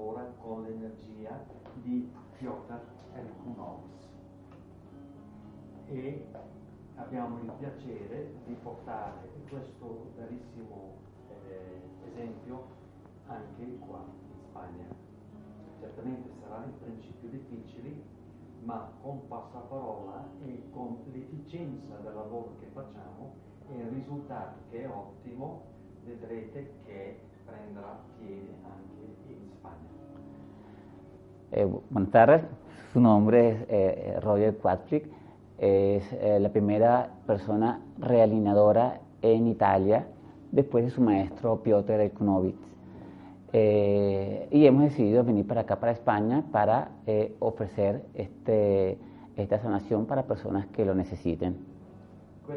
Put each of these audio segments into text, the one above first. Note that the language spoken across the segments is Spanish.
lavora con l'energia di Piotr Elkunovs. E abbiamo il piacere di portare questo bellissimo eh, esempio anche qua in Spagna. Certamente sarà in principio difficile, ma con passaparola e con l'efficienza del lavoro che facciamo e il risultato che è ottimo, vedrete che prenderà piede. Eh, buenas tardes, su nombre es eh, Roger Quatrick, es eh, la primera persona realineadora en Italia después de su maestro Piotr Elkunovitz. Eh, y hemos decidido venir para acá, para España, para eh, ofrecer este, esta sanación para personas que lo necesiten. Da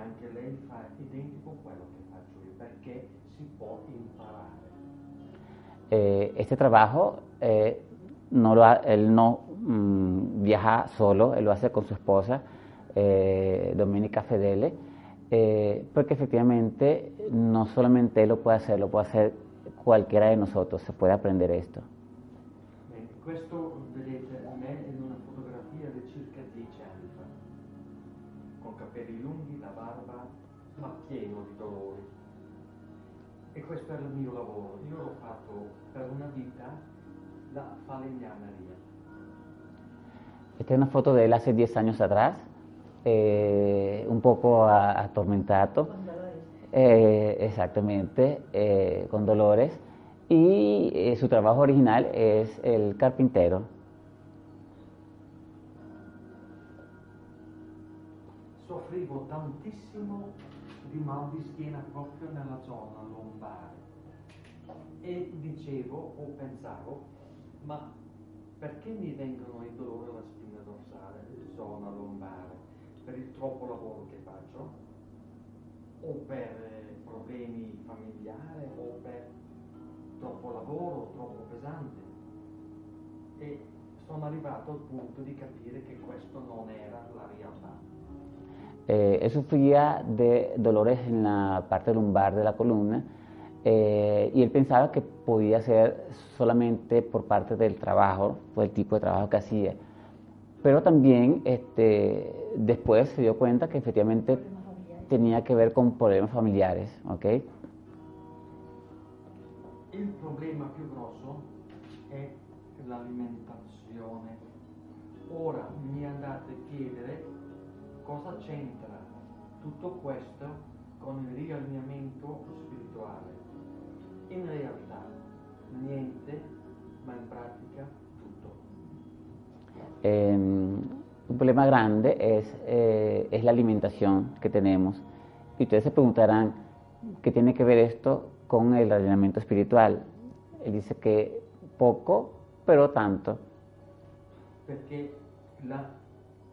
anche lei fa identico quello che faccio io, perché si può imparare. Eh, este trabajo eh, no lo ha- él no mm, viaja solo, él lo hace con su esposa, eh, Domenica Fedele, eh, porque efectivamente no solamente él lo puede hacer, lo puede hacer cualquiera de nosotros, se puede aprender esto. Questo pieno di dolori. E questo era il mio lavoro, io l'ho fatto per una vita la falegnameria. Esta es una foto de él hace 10 años atrás, eh, un poco a- atormentado. Eh, exactamente, eh, con dolores. Y eh, su trabajo original es el carpintero. Soffrivo tantissimo di mal di schiena proprio nella zona lombare e dicevo o pensavo, ma perché mi vengono i dolori alla spina dorsale, zona lombare? Per il troppo lavoro che faccio? O per eh, problemi familiari? O per troppo lavoro, troppo pesante? E sono arrivato al punto di capire che questo non era la realtà. Eh, sufría de dolores en la parte lumbar de la columna eh, y él pensaba que podía ser solamente por parte del trabajo, por el tipo de trabajo que hacía. Pero también este, después se dio cuenta que efectivamente tenía que ver con problemas familiares. ¿ok? Il problema più grosso è l'alimentazione. Ora mi andate a chiedere cosa c'entra tutto questo con il riallineamento spirituale. In realtà niente, ma in pratica tutto. Eh, un problema grande es, eh, es la alimentación que tenemos. Y ustedes se preguntarán, ¿qué tiene que ver esto con el alineamiento espiritual? Él dice que poco, pero tanto. Perché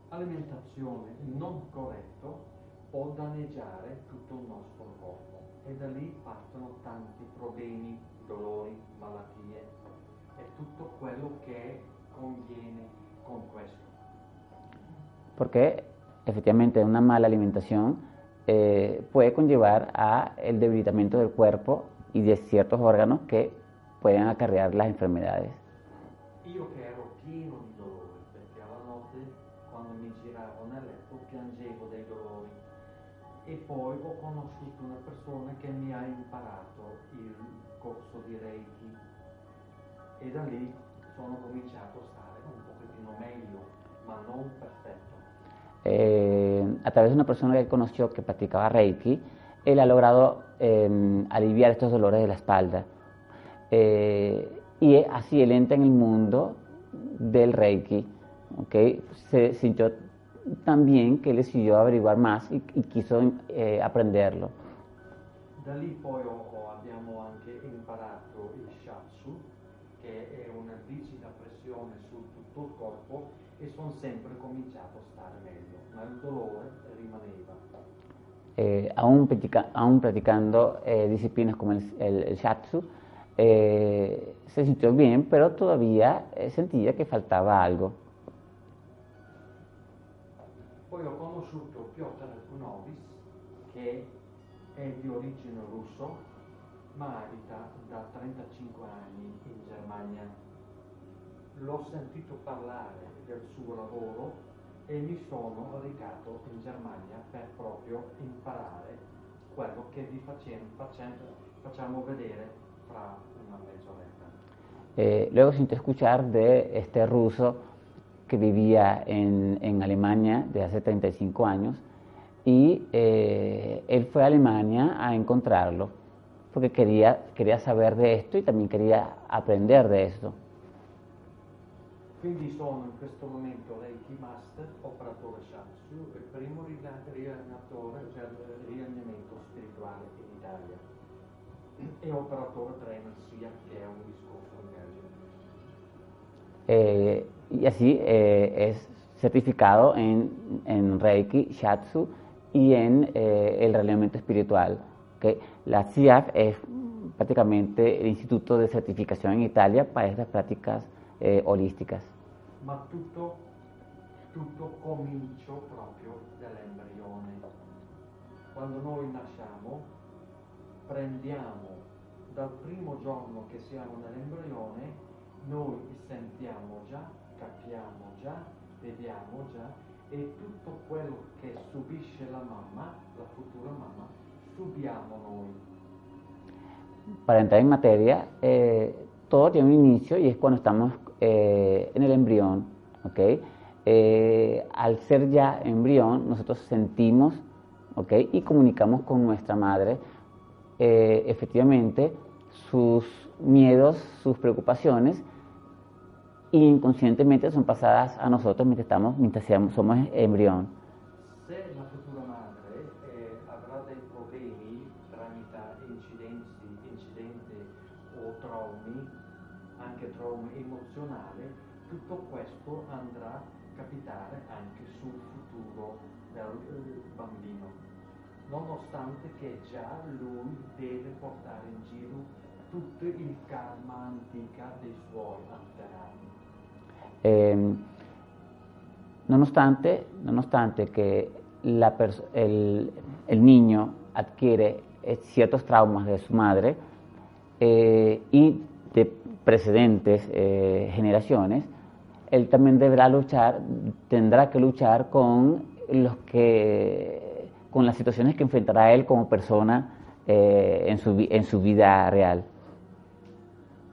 l'alimentazione non corretta può danneggiare tutto il nostro corpo e da lì partono tanti problemi, dolori, malattie e tutto quello che conviene con questo. Porque efectivamente una mala alimentación eh, puede conllevar a el debilitamiento del cuerpo y de ciertos órganos que pueden acarrear las enfermedades. Io che ero e poi ho conosciuto una persona che mi ha imparato il corso di Reiki e da lì sono cominciato a stare un pochettino meglio, ma non perfetto. Eh, a través de una persona que él conoció que practicaba Reiki, él ha logrado eh, aliviar estos dolores de la espalda. Eh, y así él entra en el mundo del Reiki. ¿okay? Se sintió tan bien que él decidió averiguar más y, y quiso eh, aprenderlo. Da lì poi ho- abbiamo anche imparato il Shatsu, che è una visita pressione su tutto il corpo e sono sempre cominciato a stare meglio, ma il dolore rimaneva. Eh, aún, practica- aún practicando eh, disciplinas como el, el- el Shatsu, eh, se sintió bien, pero todavía eh, sentía que faltaba algo. Conosciuto Piotr Kunovis, che è di origine russo, ma abita da 35 anni in Germania. L'ho sentito parlare del suo lavoro e mi sono recato in Germania per proprio imparare quello che vi facem- facem- facciamo vedere fra una mezz'oretta. Eh, luego sintió escuchar de este ruso que vivía en, en Alemania desde hace 35 años y eh, él fue a Alemania a encontrarlo porque quería, quería saber de esto y también quería aprender de esto. Quindi sono in questo momento Reiki Master, operatore Shatsu e primo riallenatore, eh, riallenamento spirituale in Italia e operatore trainer SIA che è un discorso emergente. Eh, y así eh, es certificado en, en Reiki, Shatsu y en eh, el realenamiento espiritual. ¿ok? La CIAF es prácticamente el instituto de certificación en Italia para estas prácticas eh, holísticas. Ma tutto, tutto comincio proprio dall'embrione. Quando noi nasciamo prendiamo dal primo giorno che siamo nell'embrione, noi sentiamo già, capiamo già, vediamo già e tutto quello che subisce la mamma, la futura mamma, subiamo noi. Para entrar en materia, eh, todo tiene un inicio y es cuando estamos eh, en el embrión. ¿ok? Eh, al ser ya embrión, nosotros sentimos ¿ok? y comunicamos con nuestra madre eh, efectivamente sus miedos, sus preocupaciones inconscientemente son pasadas a nosotros mientras, estamos, mientras seamos- somos embrión. Se la futura madre eh, avrà dei problemi tramite incidenti o traumi, anche traumi emozionali, tutto questo andrà a capitare anche sul futuro del eh, bambino, nonostante che già lui deve portare in giro tutto il karma antica dei suoi antenati. Eh, no obstante, no obstante que el, niño adquiere eh, ciertos traumas de su madre eh, y de precedentes eh, generaciones, él también deberá luchar, tendrá que luchar con los que, con las situaciones que enfrentará él como persona eh, en, su, vida real.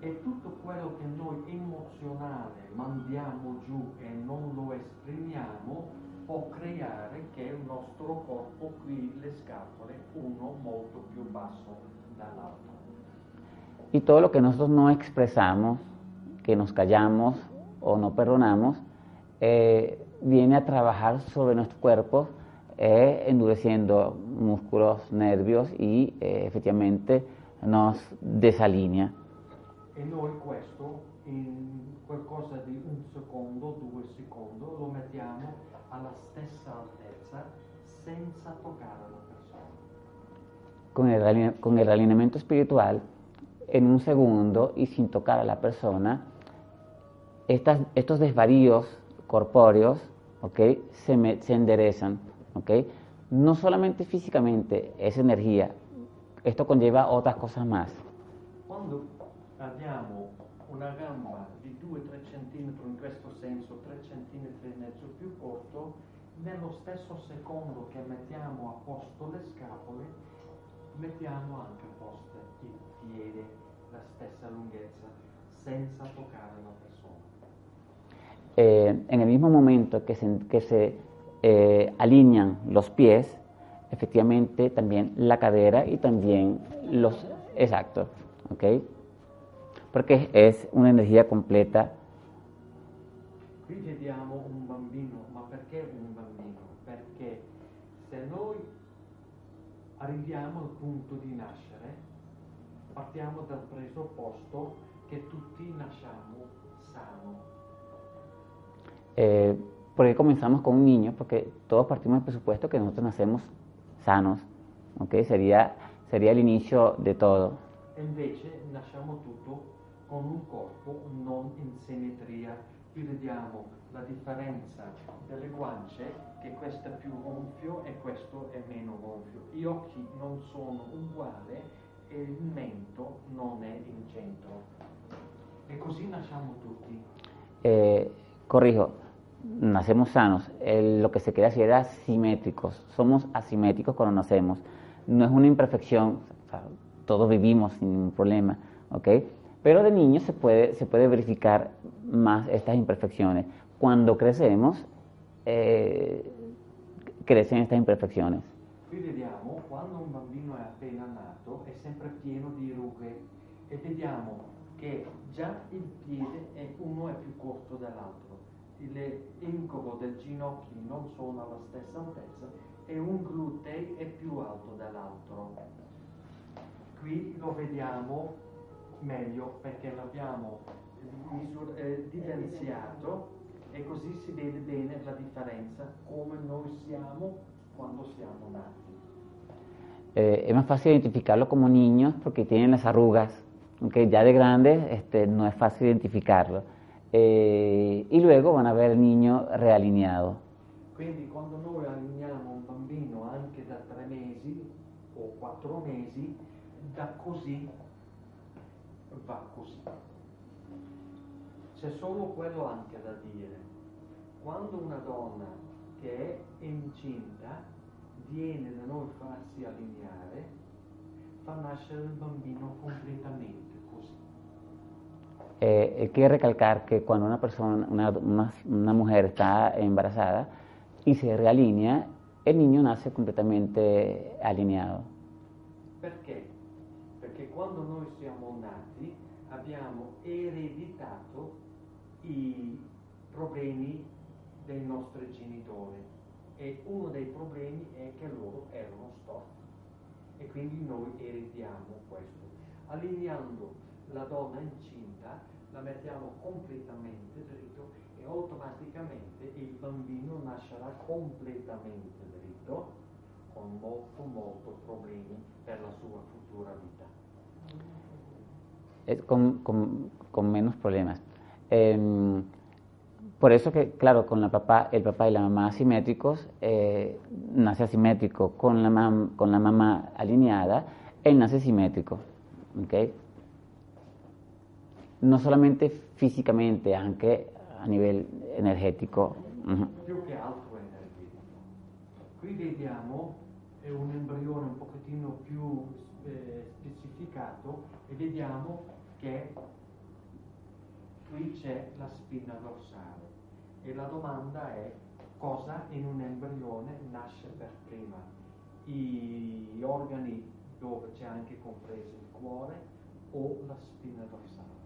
E tutto quello che noi emozionale mandiamo giù e non lo esprimiamo può creare che il nostro corpo qui le scatole uno molto più basso dall'altro. Y todo lo que nosotros no expresamos, que nos callamos o no perdonamos, eh, viene a trabajar sobre nuestros cuerpos, eh, endureciendo músculos, nervios y eh, efectivamente nos desalinea. E noi questo in qualcosa di un secondo, due secondi, lo mettiamo alla stessa altezza senza toccare la persona. Con el, con el alineamiento espiritual, en un segundo y sin tocar a la persona, estas- estos desvaríos corpóreos ¿ok? se, me- se enderezan. ¿ok? No solamente físicamente, es energía, esto conlleva otras cosas más. Quando abbiamo una gamba di 2-3 cm in questo senso, 3 cm e mezzo più corto, nello stesso secondo che mettiamo a posto le scapole, mettiamo anche a posto il piede, la stessa lunghezza, senza toccare la persona. Eh, en el mismo momento que se, que se eh, alinean los pies, efectivamente también la cadera y también los... Exacto, ¿ok? Porque es una energía completa. Qui vediamo un bambino, ma perché un bambino? Perché se noi arriviamo al punto di nascere, partiamo dal presupposto che tutti nasciamo sano. Eh, ¿Por qué comenzamos con un niño? Porque todos partimos del presupuesto que nosotros nacemos sanos, ¿ok? Sería, sería el inicio de todo. Invece nasciamo tutto con un corpo non in simmetria. Qui vediamo la differenza delle guance, che questo è più gonfio e questo è meno gonfio. Gli occhi non sono uguali e il mento non è in centro. E così nasciamo tutti. Eh, corrijo, nacemos sanos. Lo que se quiere decir era simétricos. Somos asimétricos cuando nacemos. No es una imperfección, todos vivimos sin ningún problema, ¿ok? Pero de niños se puede, se puede verificar más estas imperfecciones. Cuando crecemos, eh, crecen estas imperfecciones. Qui vediamo quando un bambino è appena nato è sempre pieno di rughe e vediamo che già il piede è, uno è più corto dell'altro, l'incovo del ginocchio non sono alla stessa altezza e un glutei è più alto dell'altro. Qui lo vediamo meglio perché l'abbiamo misur- eh, evidenziato e così si vede bene la differenza come noi siamo quando siamo nati. Eh, es más fácil identificarlo como niños porque tienen las arrugas, aunque ya de grandes este, no es fácil identificarlo. Eh, y luego van a ver el niño realineado. Quindi quando noi allineiamo un bambino anche da tre mesi o quattro mesi, da così va così. C'è solo quello anche da dire. Quando una donna che è incinta viene da noi farsi allineare, fa nascere il bambino completamente così. Eh, hay que recalcar que cuando una persona, una, una- una mujer está embarazada y se realinea, el niño nace completamente alineado. Perché? Perché quando noi siamo nati abbiamo ereditato i problemi dei nostri genitori e uno dei problemi è che loro erano storti e quindi noi erediamo questo. Allineando la donna incinta la mettiamo completamente dritto e automaticamente il bambino nascerà completamente dritto con molto molto problemi per la sua futura vita. con, con- con menos problemas. Em, por eso que, claro, con la papá, el papá y la mamá asimétricos, eh, nace asimétrico. Con la, mam- con la mamá alineada, él nace simétrico. ¿ok? No solamente físicamente, anche a nivel energético. Ujú. più che altro energetico. Qui vediamo un embrione un pochettino più eh, specificato e vediamo che qui c'è la spina dorsale e la domanda è cosa in un embrione nasce per prima? I- Gli organi dove c'è anche compreso il cuore o la spina dorsale?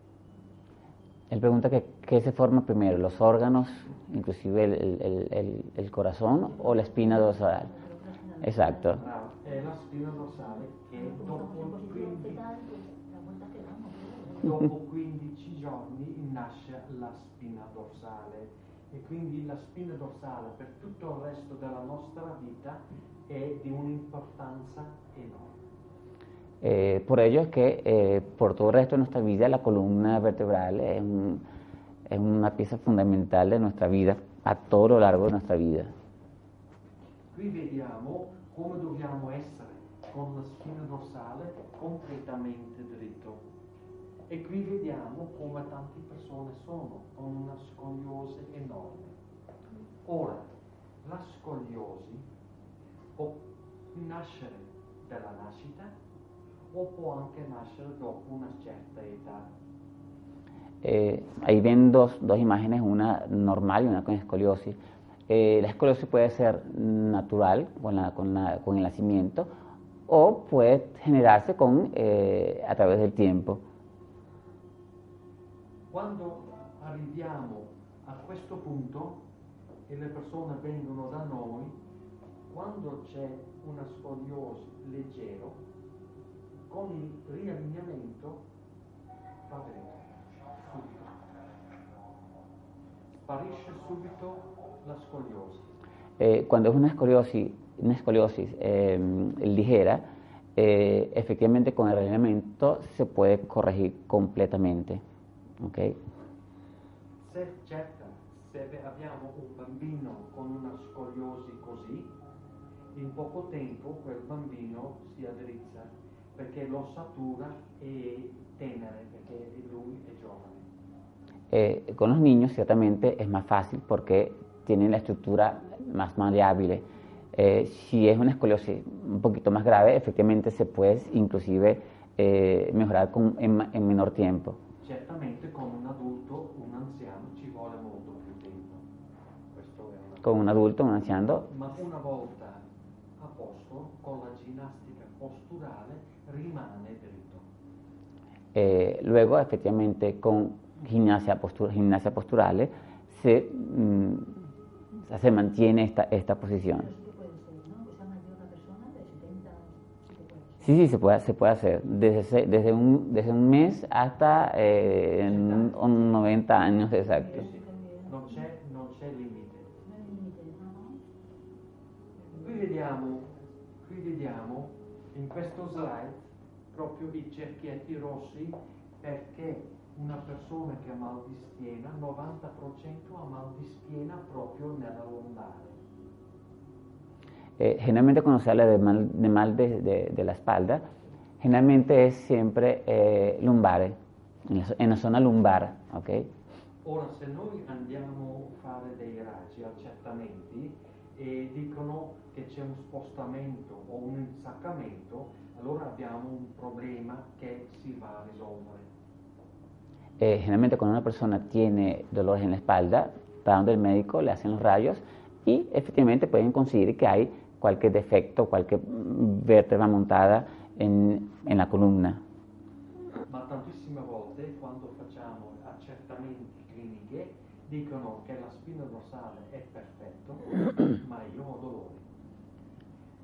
Él pregunta que qué se forma primero, los órganos, inclusive el, el- el- el- el corazón o la espina dorsal. Exacto. Bravo, è la spina dorsale che dopo 15, dopo 15 giorni nasce la spina dorsale e quindi la spina dorsale per tutto il resto della nostra vita è di un'importanza enorme. Eh, por ello es que eh, por todo el resto de nuestra vida la columna vertebral es, un- es una pieza fundamental de nuestra vida a todo lo largo de nuestra vida. Qui vediamo come dobbiamo essere con la spina dorsale completamente dritto. E qui vediamo come tante persone sono con una scogliose enorme. Ora, la scoliosi può nascere dalla nascita o può anche nascere dopo una certa età. Eh, ahí ven dos, dos imágenes, una normal y una con escoliosis. Eh, la escoliosis puede ser natural con, la- con la- con el nacimiento o puede generarse con, eh, a través del tiempo. Quando arriviamo a questo punto e le persone vengono da noi, quando c'è una scoliosi leggero, con il riallineamento va bene, subito. Sparisce subito la scoliosi. Eh, cuando es una escoliosis, una escoliosis eh, ligera, eh, efectivamente con el alineamiento se puede corregir completamente. ¿Ok? Se certo, se abbiamo un bambino con una scoliosi così, in poco tempo quel bambino si addrizza perché l'ossatura è tenera, perché lui è giovane. Eh, con los niños ciertamente es más fácil porque tienen la estructura más maleable. Eh, si es una escoliosis un poquito más grave, efectivamente se puede inclusive eh, mejorar con- en, en menor tiempo. Certamente con un adulto, un anziano ci vuole molto più tempo. Una Con un adulto, un anciano, Ma una volta a posto, con la ginnastica posturale rimane dritto. Eh, luego, efectivamente, con gimnasia, postura, gimnasia posturale se, mm, se mantiene esta, esta posición. Sí, sí, se puede, se puede hacer. Desde, desde, un, desde un mes hasta eh, en un 90 años exacto. Non c'è, non c'è limite. Qui vediamo, qui vediamo in questo slide proprio i cerchietti rossi perché una persona che ha mal di schiena, 90% ha mal di schiena proprio nella lombare. Eh, generalmente cuando se habla de mal de, mal de, de- de la espalda, generalmente es siempre eh, lumbares, en la, en la zona lumbar, ¿ok? Ora, se noi andiamo a fare dei raggi, accertamenti, e dicono che c'è un spostamento o un insaccamento, allora abbiamo un problema che si va a risolvere. Eh, generalmente cuando una persona tiene dolores en la espalda, va donde el médico, le hacen los rayos y efectivamente pueden conseguir que hay cualquier defecto, cualquier vértebra montada en, en la columna. Ma tantissime volte quando facciamo accertamenti cliniche dicono che la spina dorsale è perfetto, ma io ho dolori.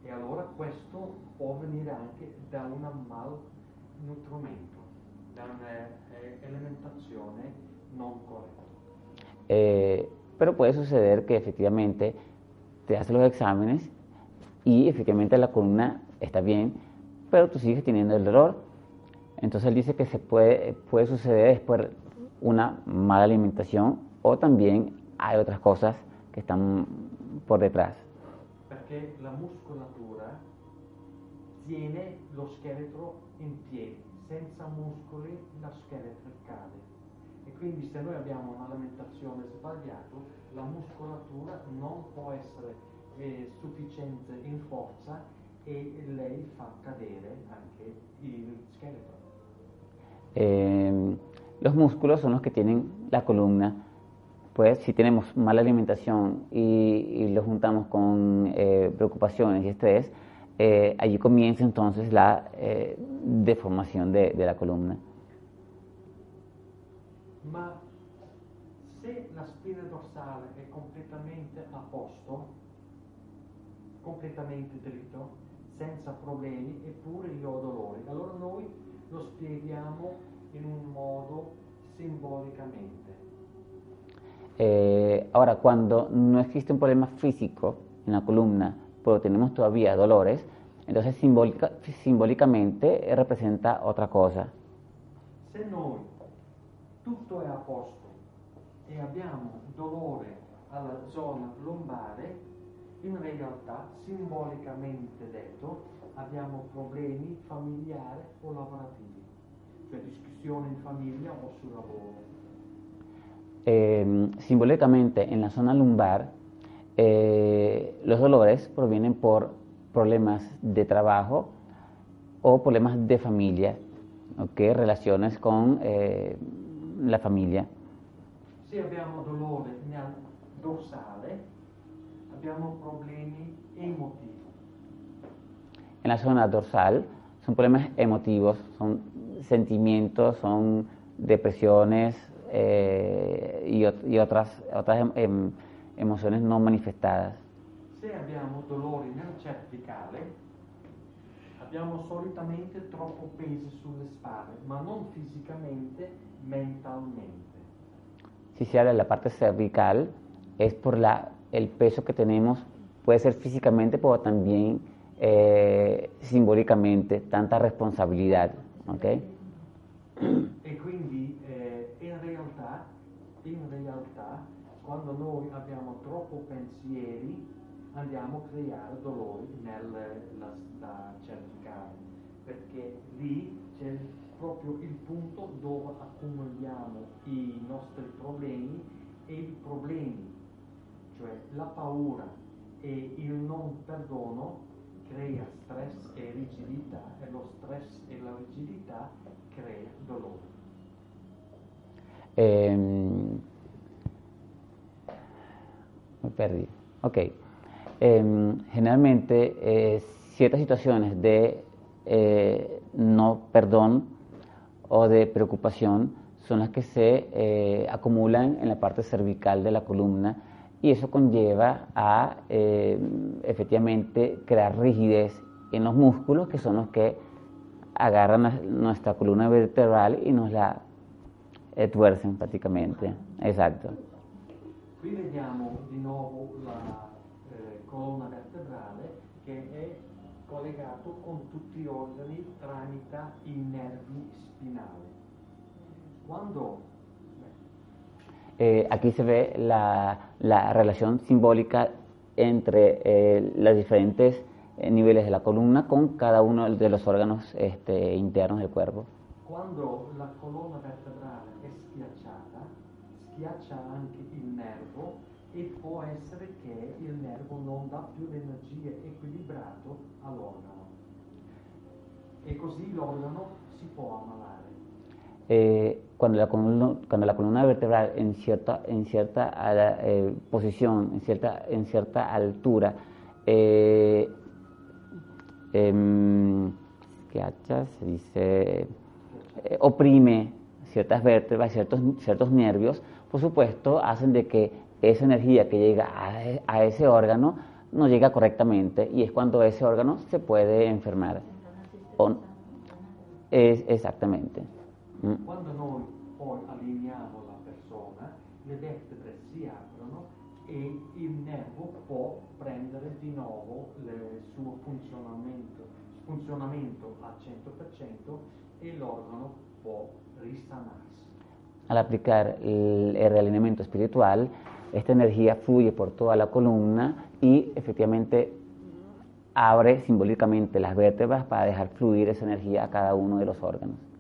E allora questo può venire anche da un malnutrimento, da un'alimentazione non corretta. Eh, pero puede suceder que efectivamente te haces los exámenes y efectivamente la columna está bien, pero tú sigues teniendo el dolor. Entonces él dice que se puede, puede suceder después una mala alimentación o también hay otras cosas que están por detrás. Perché la muscolatura tiene lo scheletro in piedi, senza muscoli lo scheletro cade. E quindi se noi abbiamo un'alimentazione sbagliata, la muscolatura non può essere eh, sufficiente in forza e lei fa cadere anche il scheletro. Eh, los músculos son los que tienen la columna. Pues si tenemos mala alimentación y, y lo juntamos con eh, preocupaciones y estrés, eh, allí comienza entonces la eh, deformación de, de la columna. Ma se la spina dorsale è completamente a posto, completamente dritto, senza problemi, eppure io ho dolori, allora noi lo spieghiamo in un modo simbolicamente. Eh, ahora, cuando no existe un problema físico en la columna, pero tenemos todavía dolores, entonces simbólica- simbólicamente eh, representa otra cosa. Se noi tutto è a posto e abbiamo dolore alla zona lombare, in realtà, simbolicamente detto, abbiamo problemi familiari o lavorativi, cioè discussioni in famiglia o sul lavoro. Eh, simbólicamente en la zona lumbar Eh, los dolores provienen por problemas de trabajo o problemas de familia, ¿ok? relaciones con eh, la familia. Se abbiamo dolore nel dorsale, abbiamo problemi emotivi. En la zona dorsal son problemas emotivos, son sentimientos, son depresiones eh, y, y otras, otras em- em- emociones no manifestadas. Se abbiamo dolori nel cervicale, abbiamo solitamente troppo peso sulle spalle, ma non fisicamente, mentalmente. Si se habla de la parte cervical, es por la, el peso que tenemos, puede ser físicamente, pero también eh, simbólicamente, tanta responsabilidad. ¿ok? E quindi eh, in, realtà, in realtà, quando noi abbiamo troppo pensieri, andiamo a creare dolori nella la cervicale, perché lì c'è proprio il punto dove accumuliamo i nostri problemi e i problemi, la paura e il non perdono crea stress e rigidità e lo stress e la rigidità crea dolore. Em, me perdí. Ok. Em, generalmente, eh, ciertas situaciones de eh, no perdón o de preocupación son las que se eh, acumulan en la parte cervical de la columna y eso conlleva a eh, efectivamente crear rigidez en los músculos que son los que agarran nuestra columna vertebral y nos la eh, tuercen prácticamente. Exacto. Qui vediamo di nuovo la eh, colonna vertebrale che è collegato con tutti gli organi tramite i nervi spinali. Quando Eh, aquí se ve la, la relación simbólica entre eh, los diferentes eh, niveles de la columna con cada uno de los órganos este, internos del cuerpo. Quando la colonna vertebrale è schiacciata, schiaccia anche il nervo e può essere che il nervo non dà più l'energia equilibrato all'organo. E così l'organo si può ammalare. Eh, cuando, la columna, cuando la columna vertebral en cierta, en cierta eh, posición, en cierta, en cierta altura, eh, em, schiaccia, se dice, eh, oprime ciertas vértebras, ciertos, ciertos nervios, por supuesto, hacen de que esa energía que llega a, a ese órgano no llega correctamente y es cuando ese órgano se puede enfermar. O- es, exactamente. Mm. Quando noi poi allineiamo la persona, le vertebre si aprono e il nervo può prendere di nuovo il suo funzionamento, funzionamento al 100% e l'organo può risanarsi. Al aplicar el, el realineamiento espiritual, esta energía fluye por toda la columna y efectivamente abre simbólicamente las vértebras para dejar fluir esa energía a cada uno de los órganos.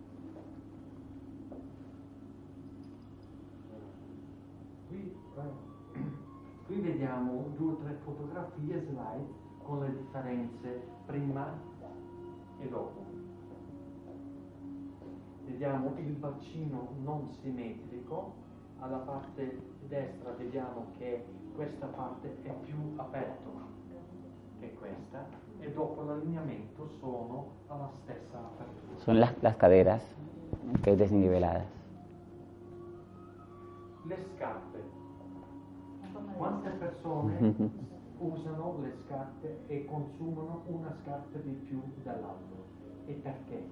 Qui vediamo due o tre fotografie slide con le differenze prima e dopo. Vediamo il bacino non simmetrico, alla parte destra vediamo che questa parte è più aperta che questa e dopo l'allineamento sono alla stessa apertura. Son las, las caderas ok, desniveladas. Le scarpe. Quante persone usano le scarpe e consumano una scarpa di più dell'altra? E perché?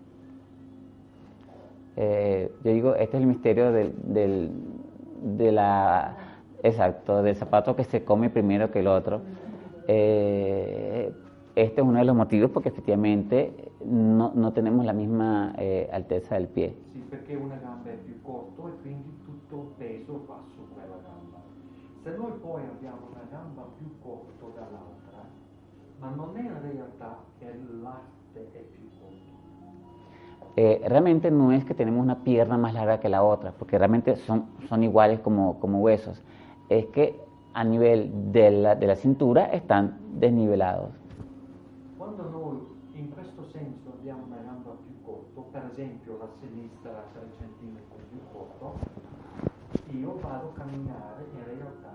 Eh, yo digo, este es el misterio del, del, de la, exacto, del zapato que se come primero que el otro. Eh, este es uno de los motivos porque efectivamente no, no tenemos la misma eh, alteza del pie. Sì, perché una gamba è più corta e quindi tutto il peso va su. Se noi poi abbiamo una gamba più corta dall'altra, ma non è in realtà che l'arte è più corta. Eh, realmente no es que tenemos una pierna más larga que la otra, porque realmente son, son iguales como, como huesos. Es que a nivel de la, de la cintura están desnivelados. Quando noi in questo senso andiamo una gamba più corto, per esempio la sinistra 3 cm più corto, io vado a camminare in realtà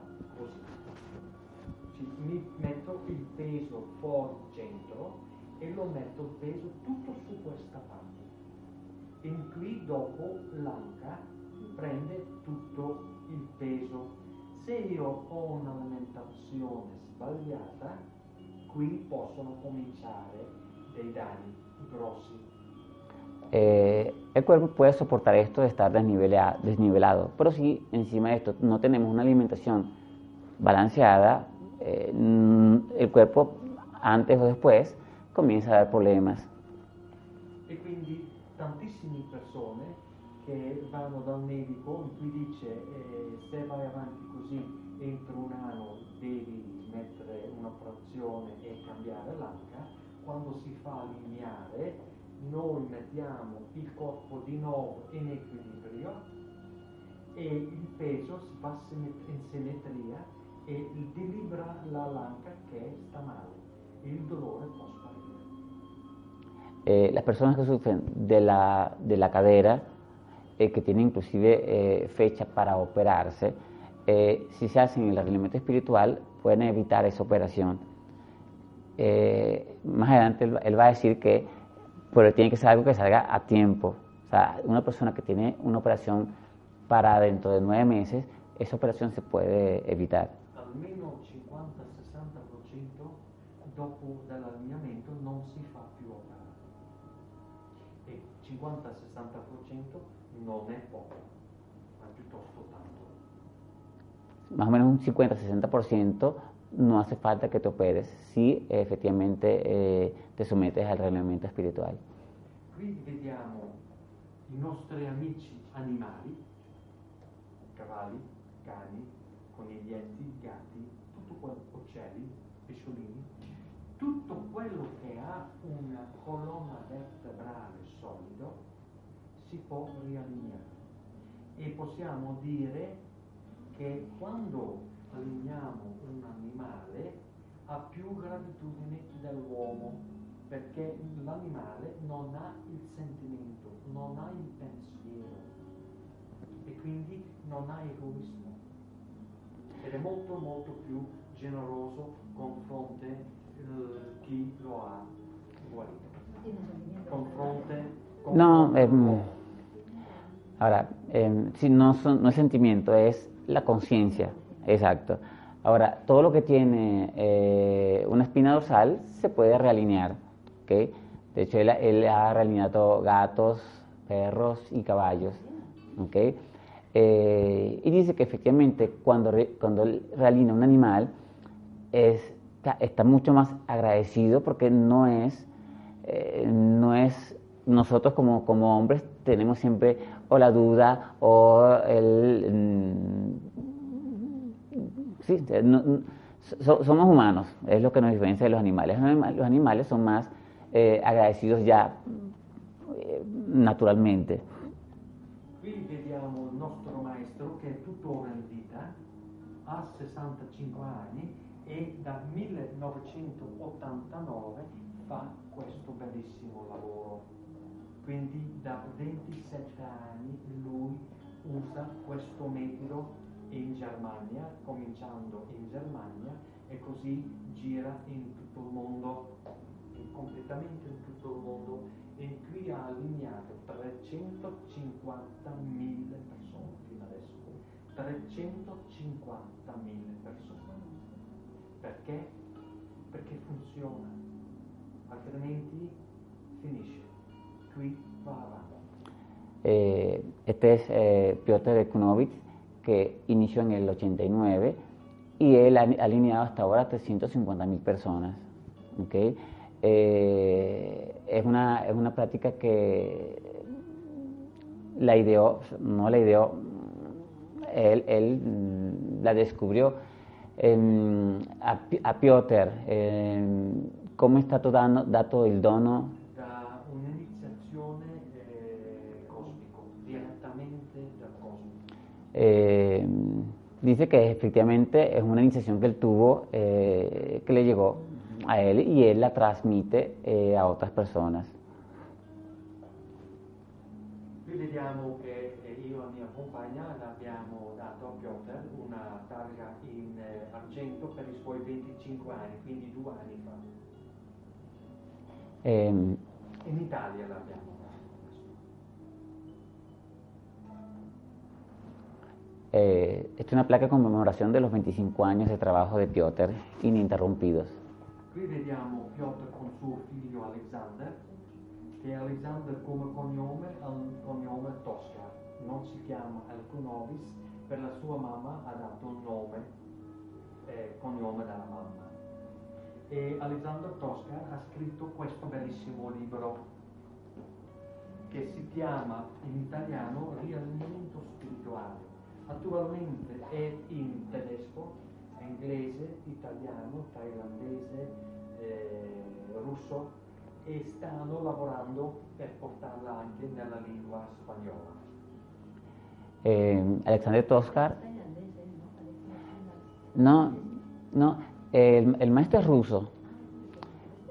il peso fuori centro e lo metto il peso tutto su questa parte. E qui dopo l'anca prende tutto il peso. Se io ho un'alimentazione sbagliata, qui possono cominciare dei danni grossi. Eh, el cuerpo puede soportar esto de estar desnivelado, pero si encima de esto no tenemos una alimentación balanceada, eh, el cuerpo antes o después comienza a dar problemas. E quindi tantissime persone che vanno dal medico in cui dice eh, se vai avanti così entro un anno devi mettere un'operazione e cambiare l'anca, quando si fa allineare noi mettiamo il corpo di nuovo in equilibrio e il peso si fa in simmetria e delibera la lanca sta male. Il dolore può sparire. Las personas que sufren de la, de la cadera, eh, que tienen inclusive eh, fecha para operarse, eh, si se hacen el arreglamiento espiritual, pueden evitar esa operación. Eh, más adelante él, él va a decir que pero tiene que ser algo que salga a tiempo. O sea, una persona que tiene una operación para dentro de nueve meses, esa operación se puede evitar. Almeno 50-60% dopo dall'allineamento non si fa più operare. E 50-60% non è poco, ma piuttosto tanto. más o menos un 50-60% no hace falta que te operes si efectivamente eh, te sometes al reglamento espiritual. Qui vediamo i nostri amici animali, cavalli, cani, coniglietti, gatti, tutto quello, uccelli, pesciolini, tutto quello che ha una colonna vertebrale solido si può riallineare. E possiamo dire che quando allineiamo un animale ha più gratitudine dell'uomo, perché l'animale non ha il sentimento, non ha il pensiero e quindi non ha egoismo ed è molto molto più generoso con fronte eh, chi lo ha guarito, No tiene sentimiento. con fronte con No, all'uomo. ahora, em, si no, son- no es sentimiento, es la conciencia, exacto. Ahora, todo lo que tiene eh, una espina dorsal se puede realinear, ¿ok? De hecho, él, él ha realineado gatos, perros y caballos, ¿ok? Eh, y dice que efectivamente cuando, re- cuando él realinea un animal, es, está, está mucho más agradecido porque no es, eh, no es nosotros como, como hombres tenemos siempre o la duda o el... mm, sí, no- no- so- somos humanos, es lo que nos diferencia de los animales. Los anima- los animales son más eh, agradecidos ya eh, naturalmente. Vediamo il nostro maestro che è tuttora in vita, ha 65 anni e dal 1989 fa questo bellissimo lavoro. Quindi da 27 anni lui usa questo metodo in Germania, cominciando in Germania e così gira in tutto il mondo, completamente in tutto il mondo e qui ha allineato 350.000 persone fino adesso. 350.000 persone. Perché? Perché funziona, altrimenti finisce. Qui va avanti. Eh, este es eh, Piotr Ekunovich, que inició en el 89 y él ha alineado hasta ahora 350 mil personas. ¿ok? Eh, es, una, es una práctica que la ideó, no la ideó, él, él, mm, la descubrió em, a, a Piotr, em, come è stato dando- dato il dono Da un'iniziazione eh, cosmico, direttamente dal cosmo. Eh, dice que efectivamente es una iniciación que él tuvo, eh, que le llegó a él y él la transmite eh, a otras personas. Vediamo che io e mia compagna le abbiamo dato a Piotr una targa in eh, argento per i suoi 25 anni, quindi due anni fa. Eh, In Italia l'abbiamo eh, esta es una placa de conmemoración de los 25 años de trabajo de Piotr ininterrumpidos. Qui vediamo Piotr con suo figlio Alexander, che Alexander come cognome ha un cognome Tosca, non si chiama Alcunovis, per la sua mamma ha dato un nome, eh, cognome della mamma. E Alexander Tosca ha scritto questo bellissimo libro che si chiama in italiano Riallineamento spirituale. Attualmente è in tedesco, inglese, italiano, thailandese, eh, russo e stanno lavorando per portarla anche nella lingua spagnola. Eh, Alexander. Parece no, no, el, el maestro es ruso.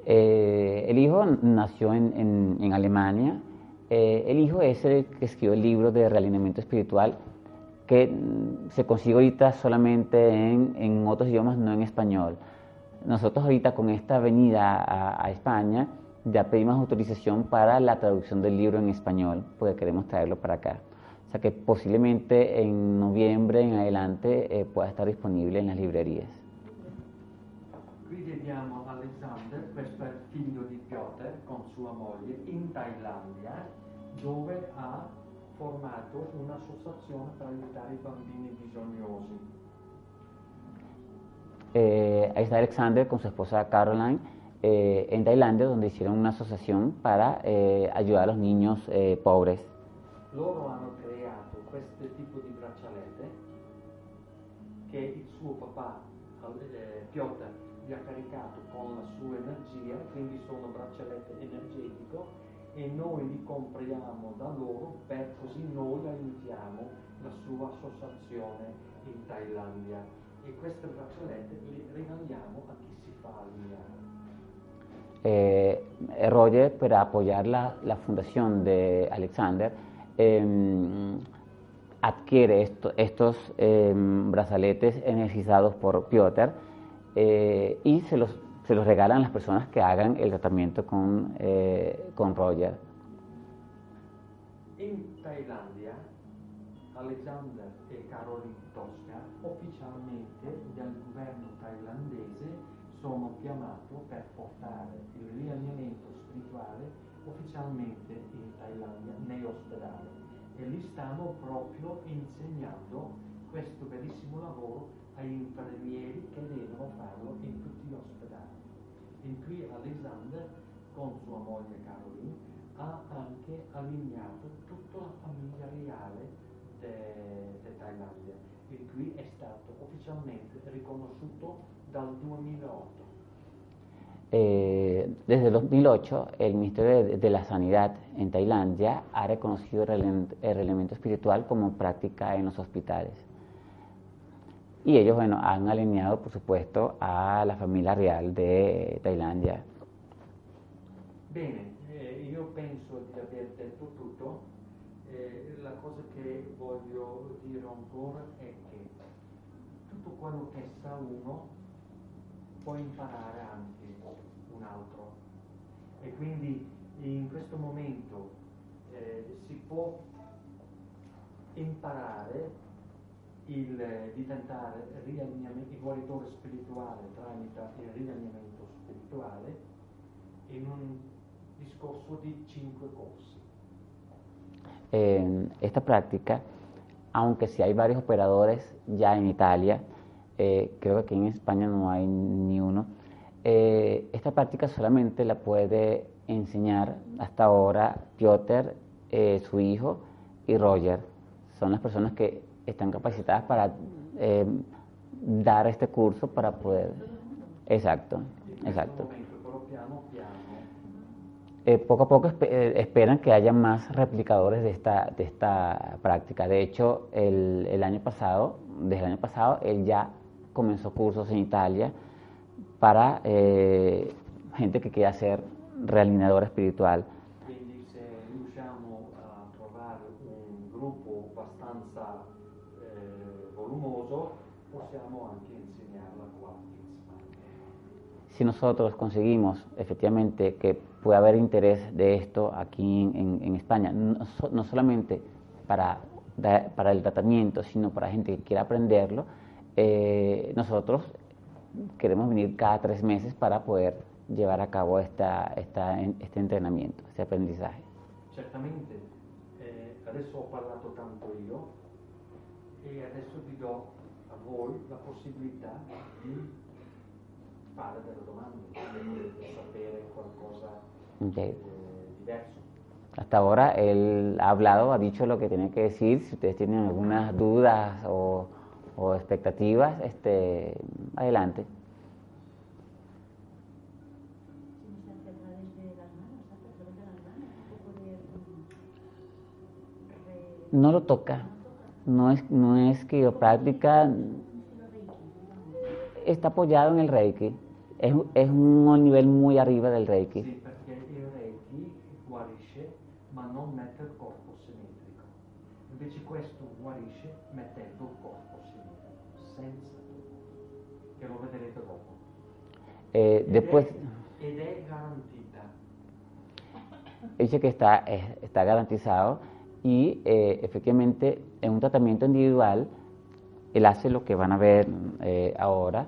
Eh, el hijo nació en, en- en Alemania. Eh, el hijo es el que escribió el libro de realineamiento espiritual que se consigue ahorita solamente en, en otros idiomas, no en español. Nosotros ahorita con esta venida a, a España ya pedimos autorización para la traducción del libro en español, porque queremos traerlo para acá. O sea que posiblemente en noviembre en adelante eh, pueda estar disponible en las librerías. Qui vediamo Alexander, questo è il figlio di Piotr con sua moglie in Thailandia, dove ha formato un'associazione per aiutare i bambini bisognosi. Eh, ahí está Alexander con su esposa Caroline eh, en Tailandia, donde hicieron una asociación para eh, ayudar a los niños eh, pobres. Loro hanno creato questo tipo di braccialette che il suo papà, eh, Piotr, vi ha caricato con la sua energia, quindi sono braccialette energetico e noi li compriamo da loro per così noi aiutiamo la sua associazione in Thailandia e queste braccialette le regaliamo a chi si fa allineare. Eh, Roger, para apoyar la, la fundación de Alexander, em, adquiere esto- estos em, brazaletes energizados por Piotr eh, y se los, se los regalan las personas que hagan el tratamiento con, eh, con Roger. In Thailandia Alexander e Caroline Tosca ufficialmente dal governo thailandese sono chiamati per portare il riallineamento spirituale ufficialmente in Thailandia nei ospedali e lì stanno proprio insegnando questo bellissimo lavoro agli infermieri che devono farlo in ospedali. In cui Alexander con sua moglie Caroline ha anche allineato tutta la famiglia reale di Thailandia, e qui è stato ufficialmente riconosciuto dal 2008. Eh, desde el 2008, el Ministerio de, de la Sanidad en Tailandia ha reconocido el el realineamiento espiritual como práctica en los hospitales. Y ellos, bueno, han alineado, por supuesto, a la familia real de Tailandia. Bene, eh, io penso di aver detto tutto. Eh, la cosa che voglio dire ancora è che tutto quello che sa uno può imparare anche un altro. E quindi in questo momento eh, si può imparare il eh, diventare il guaritore spirituale tramite il riallineamento spirituale in un discorso di cinque corsi. Eh, esta práctica, aunque sí hay varios operadores ya en Italia, eh, creo que aquí en España no hay ni uno, eh, esta práctica solamente la puede enseñar hasta ahora Piotr, eh, su hijo y Roger. Son las personas que están capacitadas para eh, dar este curso para poder... Exacto, exacto. eh, poco a poco eh, esperan que haya más replicadores de esta, de esta práctica. De hecho, el, el año pasado, desde el año pasado, él ya comenzó cursos en Italia para eh, gente que quiera ser realineadora espiritual. Si nosotros conseguimos efectivamente que pueda haber interés de esto aquí en, en- en España, no, no solamente para, para el tratamiento, sino para gente que quiera aprenderlo, eh, nosotros queremos venir cada tres meses para poder llevar a cabo esta, esta- este entrenamiento, este aprendizaje. Certamente, eh, adesso ho parlato tanto io e adesso vi do a voi la possibilità di fare sapere qualcosa eh, diverso. Hasta ahora él ha hablado, ha dicho lo que tiene que decir. Si ustedes tienen algunas dudas o, o expectativas, este, adelante. No lo toca. No es, no es quiropráctica, está apoyado en el Reiki. Es, es un nivel muy arriba del Reiki. Sì, perché il Reiki guarisce ma non mette il corpo simmetrico. Invece questo guarisce mettendo il corpo simmetrico, senza che lo vedrete dopo. Eh, Ed después, è- ed è garantita. dice que está, eh, está garantizado y eh, efectivamente en un tratamiento individual él hace lo que van a ver eh, ahora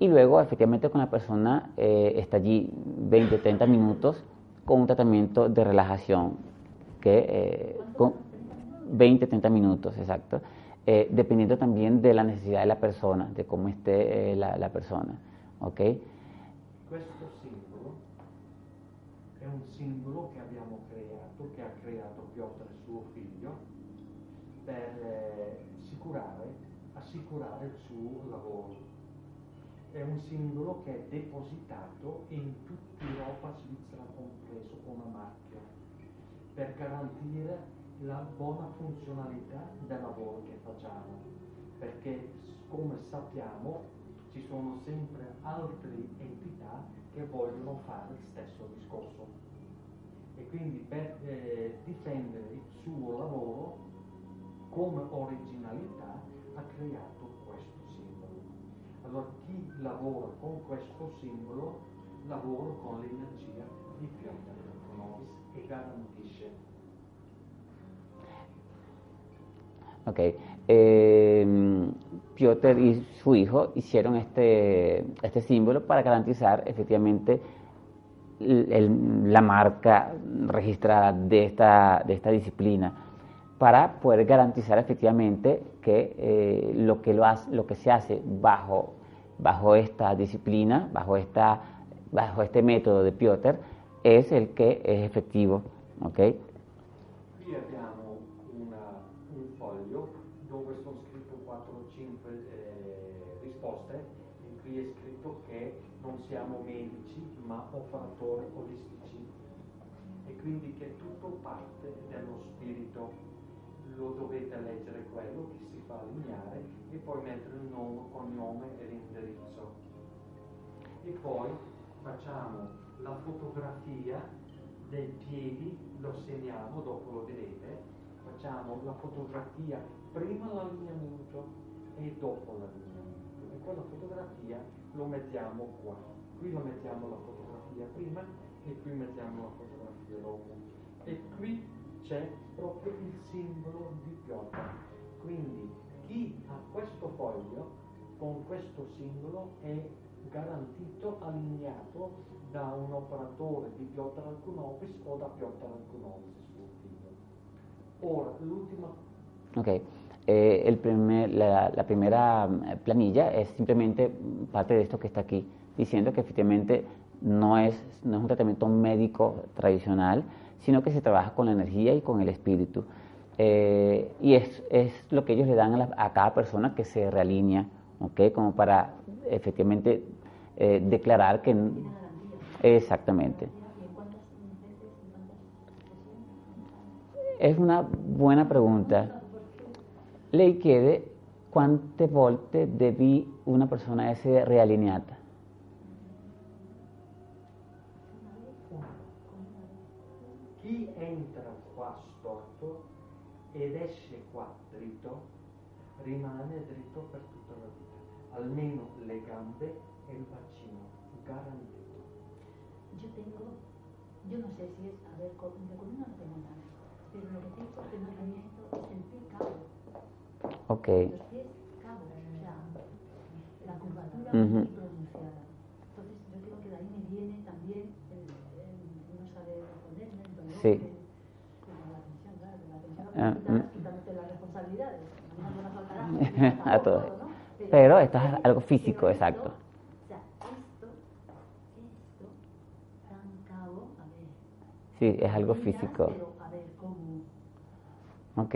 y luego efectivamente con la persona eh, está allí 20, 30 minutos con un tratamiento de relajación que eh, con 20, 30 minutos, exacto, eh, dependiendo también de la necesidad de la persona, de cómo esté eh, la, persona, ¿ok? Questo simbolo è un simbolo che abbiamo creato, che ha creato Piotr suo figlio, per eh. È un simbolo che è depositato in tutta Europa, Svizzera compreso, con una macchia, per garantire la buona funzionalità del lavoro che facciamo. Perché, come sappiamo, ci sono sempre altre entità che vogliono fare il stesso discorso. E quindi per eh, difendere il suo lavoro come originalità ha creato. Allora chi lavora con questo simbolo lavora con l'energia di Piotr Konovis e garantisce Ok. Eh, Piotr y su hijo hicieron este, este símbolo para garantizar efectivamente el- el- la marca registrada de esta, de esta disciplina, para poder garantizar efectivamente que eh, lo, que lo, hace- lo que se hace bajo, bajo esta disciplina, bajo, esta, bajo este método de Piotr, es el que es efectivo. ¿ok? Qui abbiamo una- un foglio dove sono scritte 4 o 5 risposte in cui è scritto che non siamo medici ma operatori olistici e quindi che tutto parte dello spirito. Lo dovete leggere quello che si fa allineare e poi mettere il nome, cognome e l'indirizzo. E poi facciamo la fotografia dei piedi, lo segniamo, dopo lo vedete, facciamo la fotografia prima l'allineamento e dopo l'allineamento. E quella fotografia lo mettiamo qua. Qui lo mettiamo la fotografia prima e qui mettiamo la fotografia dopo. E qui c'è proprio il simbolo di Piotr. Quindi chi ha questo foglio con questo simbolo è garantito, allineato da un operatore di Piotr Alcunovis o da Piotr Alcunovis, suo figlio. Ora, l'ultima Ok. Eh, el primer- la, la primera mm, planilla es simplemente parte de esto que está aquí, diciendo que efectivamente no es, no es un tratamiento médico tradicional, sino que se trabaja con la energía y con el espíritu. Eh, y es, es, lo que ellos le dan a, la, a cada persona que se realinea, ¿ok? Como para efectivamente eh, declarar que... Exactamente. Es una buena pregunta. Ley quede, ¿cuánto volte debí una persona ese realineata? Chi entra qua storto ed esce qua dritto, rimane dritto per tutta la vita. Almeno le gambe e il bacino, garantito. Yo tengo, yo no sé si es, a ver, con, no tengo nada, pero lo que tengo que no es el pie cabo. Ok. Sí. el- el- la tensión, claro, la tensión Ah, no quitas, mm. quitándote las responsabilidades. A mí no me faltará, A todos. todo, ¿no? Pero esto es algo físico, pero esto, exacto. O sea, esto, esto, tan cabo, a ver. Sì, è algo Mira, fisico. Pero, a ver, ¿cómo? Ok,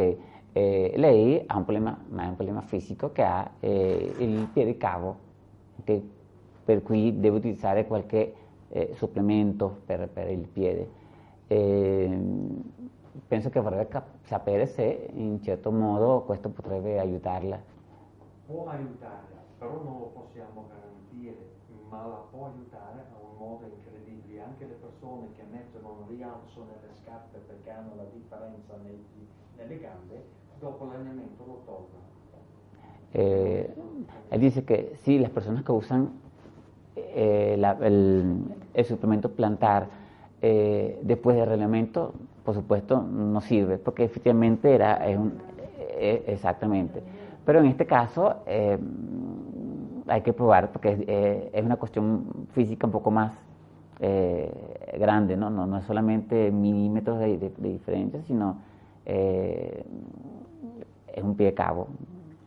eh, lei ha un problema, ma è un problema fisico che ha eh, il piede cavo, ok? per cui deve utilizzare qualche eh, supplemento per, per il piede. Ehm, penso che vorrebbe sapere se in certo modo questo potrebbe aiutarla. Può aiutare, però non lo possiamo garantire, ma la può aiutare a un modo incredibile. Anche le persone che mettono un rialzo nelle scarpe perché hanno la differenza nei- nelle gambe, dopo l'allenamento lo tolgono. Eh, él dice que sí, las personas que usan eh, la- el, el suplemento plantar eh, después del reglamento, por supuesto, no sirve, porque efectivamente era es un- eh, exactamente. Pero en este caso eh, hay que probar, porque es, eh, es una cuestión física un poco más eh, grande, ¿no? No, no es solamente milímetros de, de- de diferencia, sino eh, es un pie cabo,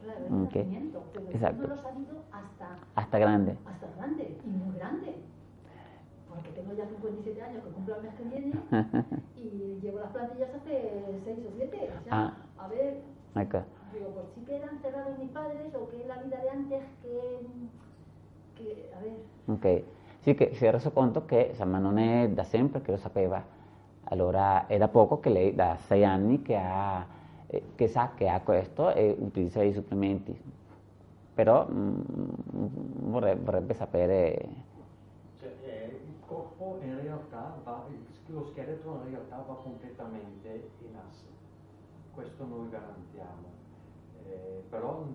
Claro, es Ok. nacimiento, pero Exacto. no hasta, hasta grande. hasta grande. Ya 57 años, que cumplo el mes que viene, y llevo las plantillas hace 6 o 7. O sea, Ah. a ver, digo, pues sí que eran cerrados mis padres, o que es la vida de antes, que, que a ver, Ok, sì che si è reso conto che insomma, non è da sempre che lo sapeva, allora è da poco che lei, da sei anni, che, ha, eh, che sa che ha questo e utilizza i supplementi, però mm, vorrebbe, vorrebbe sapere, eh, corpo in realtà va, lo scheletro in realtà va completamente in asse, questo noi garantiamo. Eh, però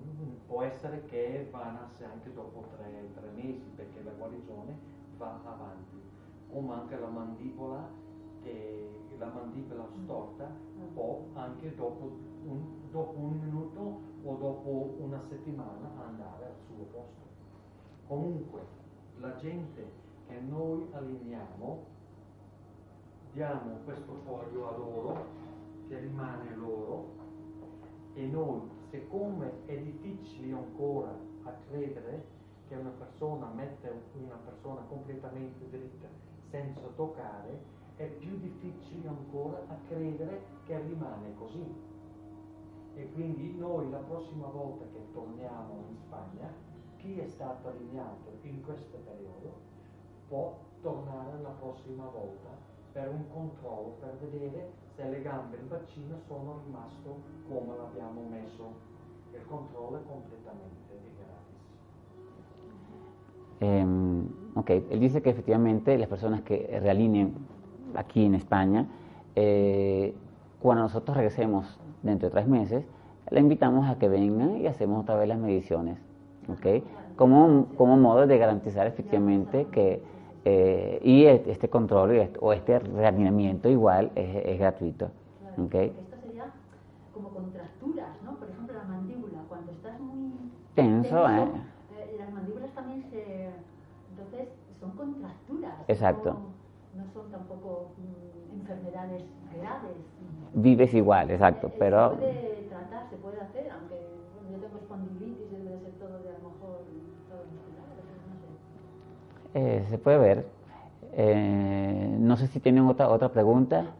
può essere che va in asse anche dopo tre, tre mesi perché la guarigione va avanti, come anche la mandibola, che la mandibola storta può anche dopo un, dopo un minuto o dopo una settimana andare al suo posto. Comunque, la gente che noi allineiamo, diamo questo foglio a loro, che rimane loro, e noi, siccome è difficile ancora a credere che una persona mette una persona completamente dritta senza toccare, è più difficile ancora a credere che rimane così. E quindi noi la prossima volta che torniamo in Spagna, chi è stato allineato in questo periodo può tornare la prossima volta per un controllo, per vedere se le gambe e il bacino sono rimasto come l'abbiamo messo. Il controllo è completamente gratis. Em, ok, él dice que efectivamente las personas que realineen aquí en España, eh, cuando nosotros regresemos dentro de tres meses, le invitamos a que vengan y hacemos otra vez las mediciones, ok, como, como modo de garantizar efectivamente que eh, y e- este control este- o este realineamiento igual es, es gratuito, claro, ok. porque esto sería como contracturas, ¿no? Por ejemplo, la mandíbula, cuando estás muy Tenso, ¿eh? eh, las mandíbulas también se... Entonces, son contracturas. Exacto. No, no son tampoco mm, enfermedades graves. Vives igual, exacto, Eh, pero... Se puede tratar, se puede hacer, aunque yo tengo espondilitis, Eh, se puede ver. Eh, no sé si tienen otra, otra pregunta.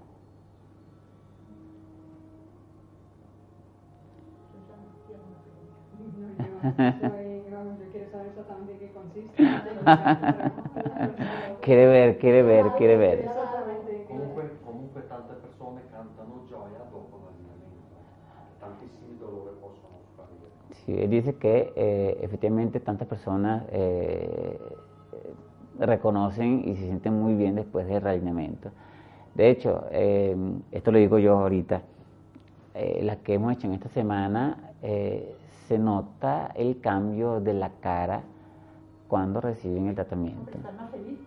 quiere ver, quiere ver, quiere ver. Comunque, comunque tante persone cantano gioia dopo l'allenamento, tantissimi dolori possono sparire. Sì, dice che eh, effettivamente tante persone eh, reconocen y se sienten muy bien después del realineamiento. De hecho, eh, esto lo digo yo ahorita, eh, las que hemos hecho en esta semana, eh, se nota el cambio de la cara cuando reciben el tratamiento. Hombre, estás más feliz.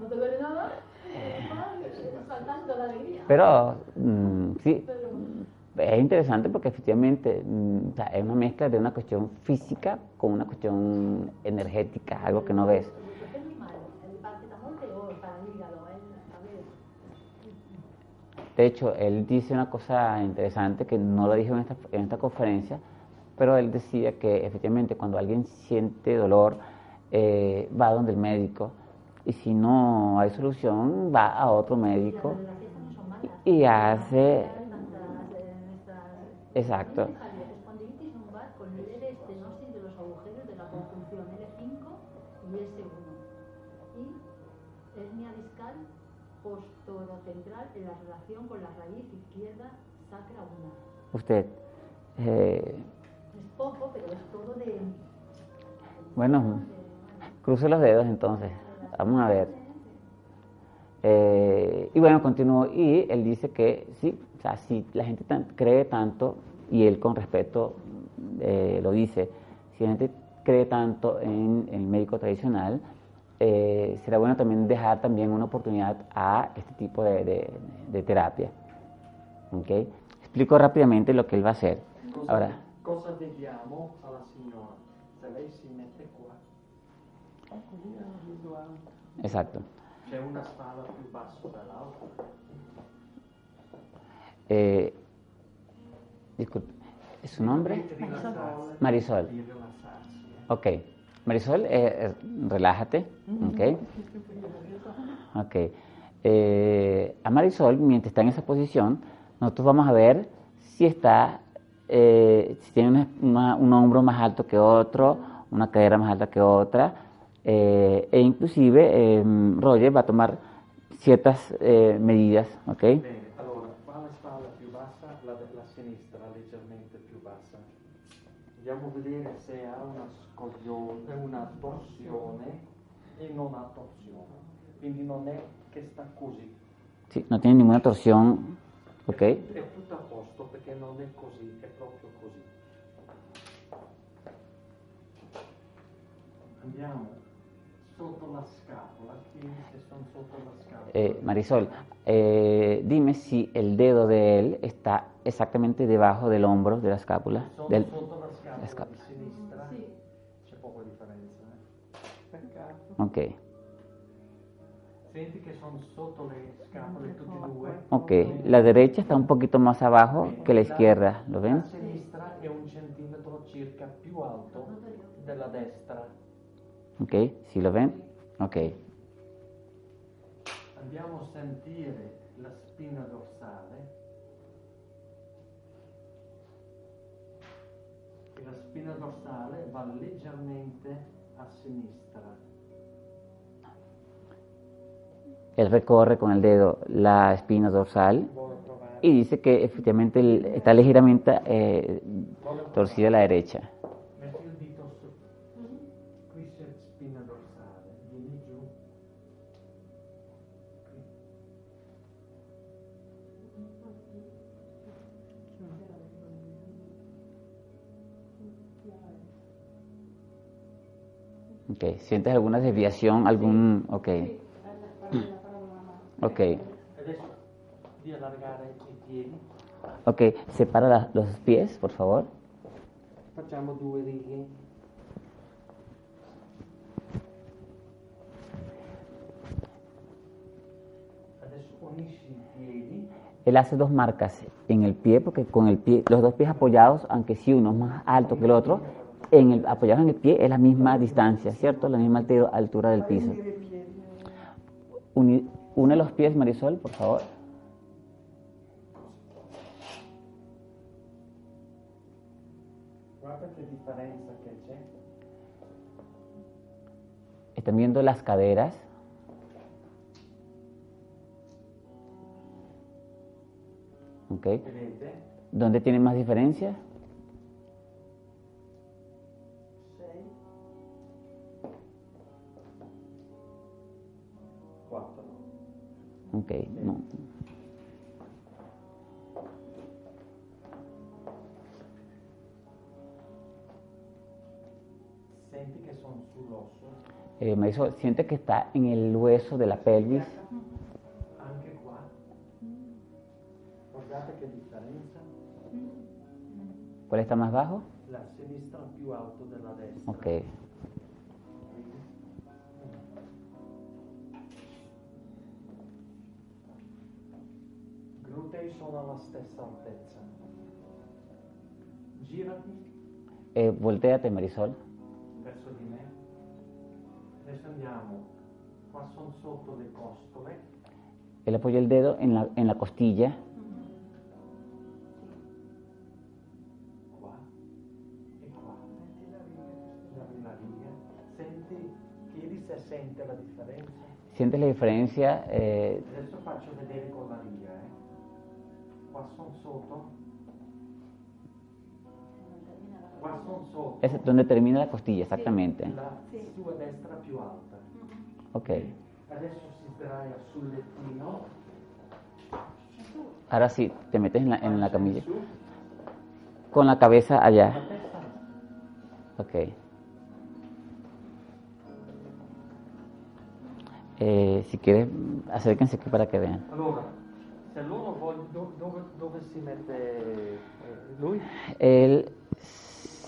No te duele nada. Estás saltando de alegría. Pero mm, sí, es interesante porque efectivamente mm, o sea, es una mezcla de una cuestión física con una cuestión energética, algo que no ves. Lo que es muy malo. El paracetamol peor para el hígado. ¿eh? A ver. De hecho, él dice una cosa interesante que no lo dijo en esta, en esta conferencia, pero él decía que efectivamente cuando alguien siente dolor, eh, va donde el médico y si no hay solución, va a otro médico. Malas. Y hace- Exacto. Postorocentral en la relación con la raíz izquierda sacra 1. Usted, eh, Es poco, pero es todo de... bueno, cruce los dedos entonces, vamos a ver. Eh, y bueno, continuó y él dice que sí, o sea, si la gente tan- cree tanto, y él con respeto eh, lo dice, si la gente cree tanto en el médico tradicional, eh, será bueno también dejar también una oportunidad a este tipo de, de- de terapia. ¿ok? Explico rápidamente lo que él va a hacer. Cosa, Ahora, cosa vediamo alla signora? Se lei si mette qua, così è visuale. exacto. Eh, disculpe, ¿es su nombre? Marisol. Eh. Ok. Marisol, eh, eh, relájate. Ok. Ok. Eh, a Marisol, mientras está en esa posición, nosotros vamos a ver si está, eh, si tiene una- una- un hombro más alto que otro, una cadera más alta que otra, eh, e inclusive eh, Roger va a tomar ciertas eh, medidas, ¿ok? La sinistra leggermente più bassa. Andiamo a vedere se ha una scoglione, una torsione e non ha torsione. Quindi non è che sta così. Sí, no tiene ninguna torsión, ¿ok? È tutto a posto perché non è così, è proprio così. Andiamo sotto la scapola, sotto la scapola. Eh, Marisol, eh, dime si el dedo de él está exactamente debajo del hombro de la escápula. Del- sotto la scapola, la scapola. Ok, Senti che sono sotto le scapole tutti e due. ok. La derecha está un poquito más abajo que la izquierda, ¿lo La ven? sinistra è un centimetro circa più alto della destra. Ok, ¿sí lo ven? Ok. Andiamo a sentire la spina dorsale. E La spina dorsale va leggermente a sinistra. Él recorre con el dedo la espina dorsal y dice que efectivamente está ligeramente eh, torcida a la derecha. Metti il dito su. Qui c'è spina dorsale. Vieni giù. Qui. Ok, ¿sientes alguna desviación? algún Ok, ok. Ok, separa la- los pies, por favor. Facciamo due righe. Él hace dos marcas en el pie, porque con el pie, los dos pies apoyados, aunque sí uno es más alto que el otro, en el, apoyados en el pie es la misma distancia, ¿cierto? La misma altura del piso. Uni- une los pies, Marisol, por favor. Están viendo las caderas. Ok. Vedete? ¿Dónde tiene más diferencia? Ok, no. Sono sull'osso, Eh, Marisol, siente que está en el hueso de la pelvis. anche qua. Guardate che differenza. ¿Cuál está más bajo? La sinistra più alto della destra. Ok. Glutei sono alla stessa altezza. Girati Eh, volteate, Marisol. verso di me. Adesso andiamo. Qua sono sotto le costole. Él apoyó el dedo en la, en la costilla. Qua e. ¿Sientes la diferencia? eh, Adesso faccio vedere con la riga, sono sotto. es donde termina la costilla, exactamente. La sua destra più alta. Ok. Adesso si sdraia sul lettino. Ahora sí, te metes en la, en la camilla. Con la cabeza allá. Ok. Eh, si quieres, acérquense aquí para que vean. Allora, se loro vogliono, do- dove, dove si mette eh, lui? Él,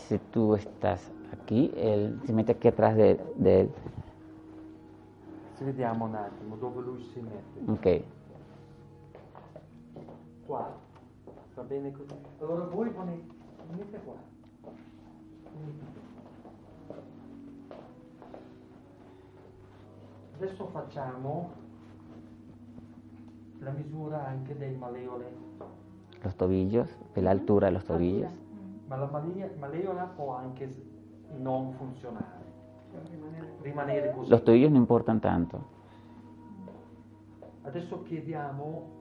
si tú estás aquí, él se mete aquí atrás de, de vediamo un attimo dove lui si mette. Ok. Qua. Va bene così? Allora voi venite, qua. Adesso facciamo la misura anche maleoli. Los tobillos, de la altura de los tobillos. Ma la malia- maleola può anche s- non funzionare. Rimanere così. Los tobillos no importan tanto. Adesso chiediamo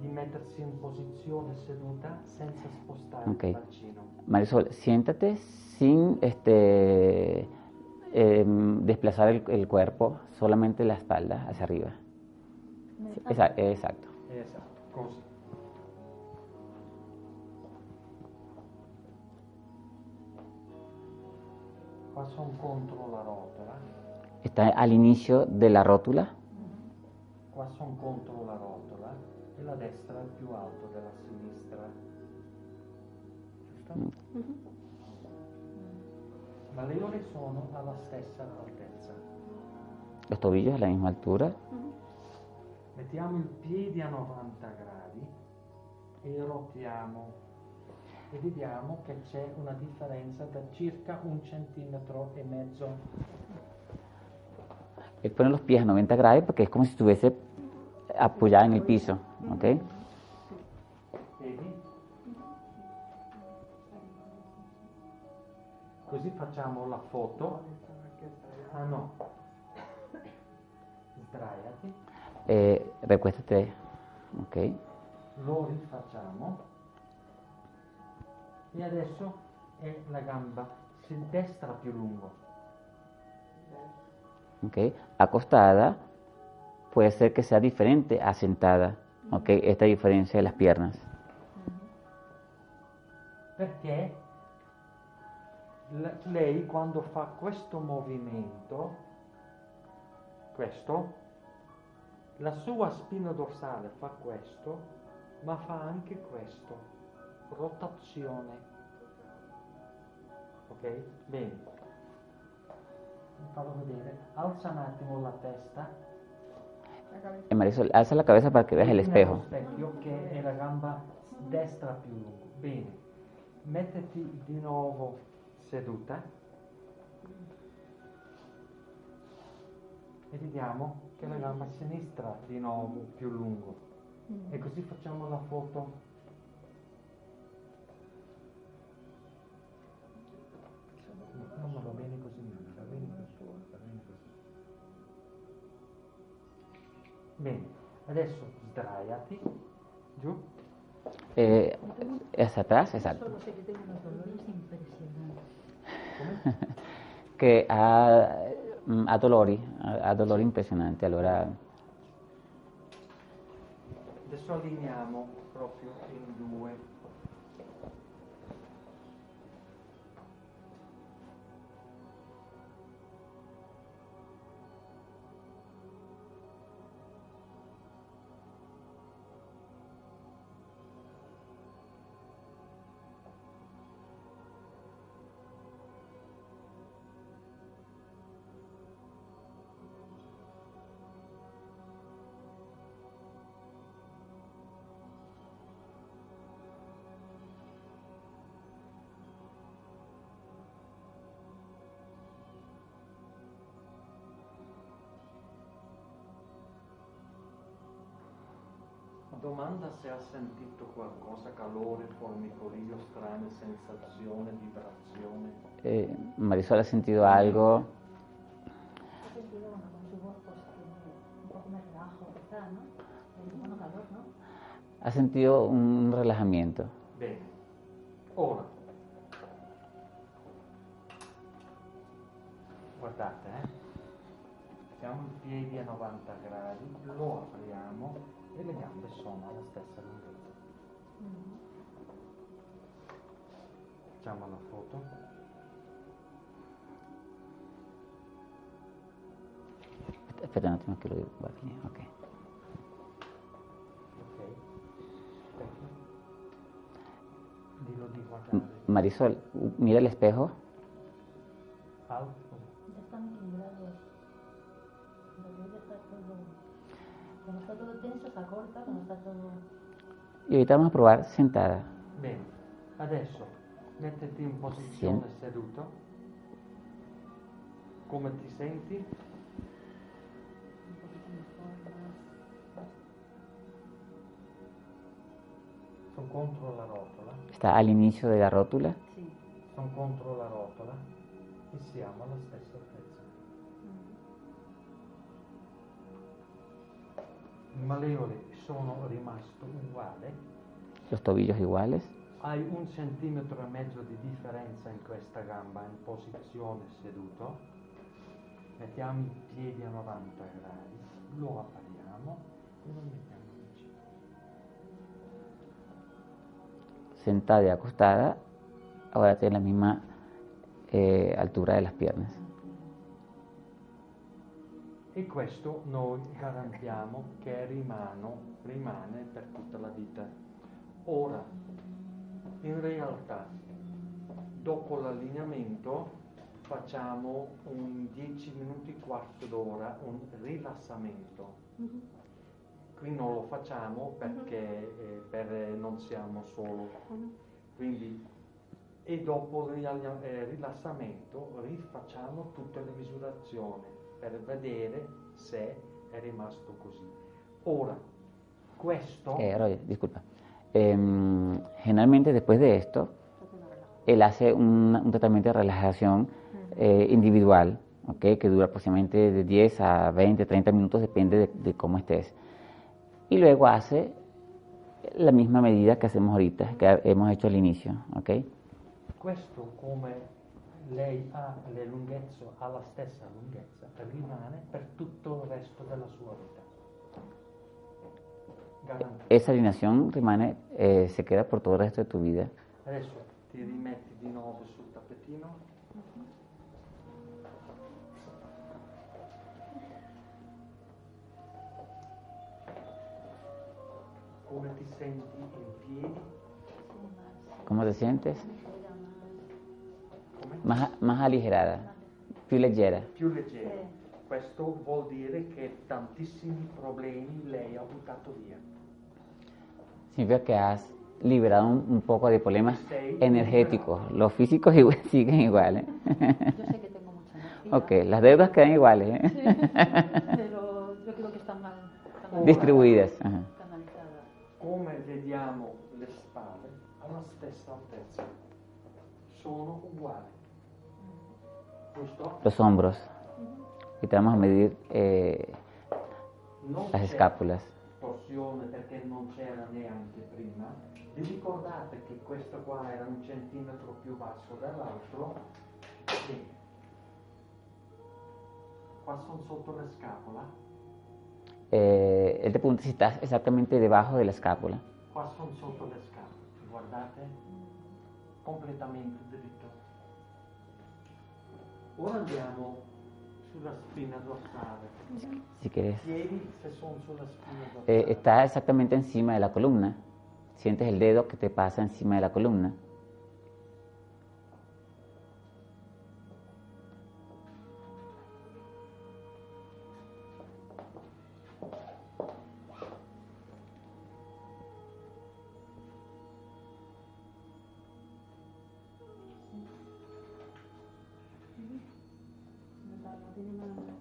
di mettersi in posizione seduta senza spostare Ok. il bacino. Marisol, siéntate sin este, em, desplazar el, el cuerpo, solamente la espalda hacia arriba. Sí, esa- exacto. Esatto, così. Qua sono contro la rotola, Está al inicio de la rótula. qua sono contro la rotola e la destra è più alto della sinistra. Giusto? Ma le ore sono alla stessa altezza. Los tobillos a la misma altura. Mettiamo il piede a 90 gradi e rotiamo e vediamo che c'è una differenza da circa un centimetro e mezzo. Él pone los pies a 90 grados porque es como si estuviese apoyada en el piso. ¿ok? Vedi? Così facciamo la foto. Ah no. Sdraiati. Eh, recuéstate. ¿ok? Lo rifacciamo. E adesso è la gamba destra più lungo. ¿ok? Acostada puede ser que sea diferente a sentada. ¿ok? Esta diferencia de las piernas. Perché lei quando fa questo movimento, questo, la sua spina dorsale fa questo, ma fa anche questo, rotazione. Ok? Bene. Farò vedere. Alza un attimo la testa. Eh, Marisol, alza la cabeza para que veas el Vedi espejo. specchio che è la gamba destra più lunga. Bene. Mettiti di nuovo seduta. E vediamo che la gamba sinistra di nuovo più lungo. E così facciamo la foto. No, ma va bene così, va bene così, va bene così. Bene, adesso sdraiati, giù, Eh, hacia atrás, come? Che ha, Mm. A dolori, a, a dolori impressionanti. Allora... Adesso allineiamo proprio in due. Se ha sentito qualcosa, calore, formicolio, strane sensazione, vibrazione. Eh, Marisol ha sentido algo, He sentido, bueno, con su voz, pues, que un poco más relajo, quizá, ¿no? Y, bueno, calor, ¿no? ha sentido un relajamiento. Bene. Ora. Guardate, eh. Siamo in piedi a 90 gradi, lo apriamo e le gambe sono alla stessa lunghezza. Facciamo la foto. Espera un attimo che lo guardi. Ok. Ok. Marisol, mira el espejo. Alto. Está todo tenso se acorta, cuando está todo... Y ahorita vamos a probar sentada. Bene, adesso mettiti in posizione Sì. seduto. Come ti senti? Sono contro la rotola, Está al inicio de la rótula. Sí. sono contro la rotola e siamo alla stessa malleole sono rimasto uguale, Los tobillos iguales. hai un centimetro e mezzo di differenza in questa gamba in posizione seduto. Mettiamo i piedi a 90 gradi, lo apriamo e lo mettiamo vicino. Sentada y acostada. Ahora tiene la misma eh, altura de las piernas. E questo noi garantiamo che rimano- rimane per tutta la vita. Ora, in realtà, dopo l'allineamento facciamo un 10 minuti, quarto d'ora, un rilassamento. Qui non lo facciamo perché eh, per- non siamo solo. Quindi, e dopo il eh, rilassamento rifacciamo tutte le misurazioni per vedere se è rimasto così. Ora, questo Eh, Roger, disculpa. Em, generalmente después de esto, él hace un, un tratamiento de relajación eh, individual, ¿ok? que dura aproximadamente de 10 a 20, 30 minutos, depende de, de cómo estés. Y luego hace la misma medida que hacemos ahorita, que hemos hecho al inicio. ¿ok? questo come lei ha le lunghezze, ha la stessa lunghezza, rimane per tutto il resto della sua vita. Garantito. Esa alineación rimane, eh, se queda por todo el resto de tu vida. Adesso ti rimetti di nuovo sul tappetino. Come ti senti in piedi? ¿Cómo te sientes? Más, más aligerada, più leggera. Più leggero. Questo vuol dire che tantissimi problemi lei ha buttato via. Significa que has liberado un, un poco de problemas energéticos. Los físicos igual- siguen iguales. Yo sé que tengo mucha energía. ok, las deudas quedan iguales. ¿eh? Pero yo creo que están mal canalizadas. Distribuidas. ajá. Come vediamo le spalle alla stessa altezza. Sono uguali. Los hombros. Y te vamos a medir eh, las escápulas. torsione perché non c'era neanche prima. Vi ricordate che questo qua era un centimetro più basso dell'altro? Sì. Qua sono sotto la scapola. Eh, si estás exactamente debajo de la escápula. Qua sono sotto le scapole, guardate, completamente. Ora andiamo sulla spina dorsale. Si quieres. Eh, está exactamente encima de la columna. Sientes el dedo que te pasa encima de la columna.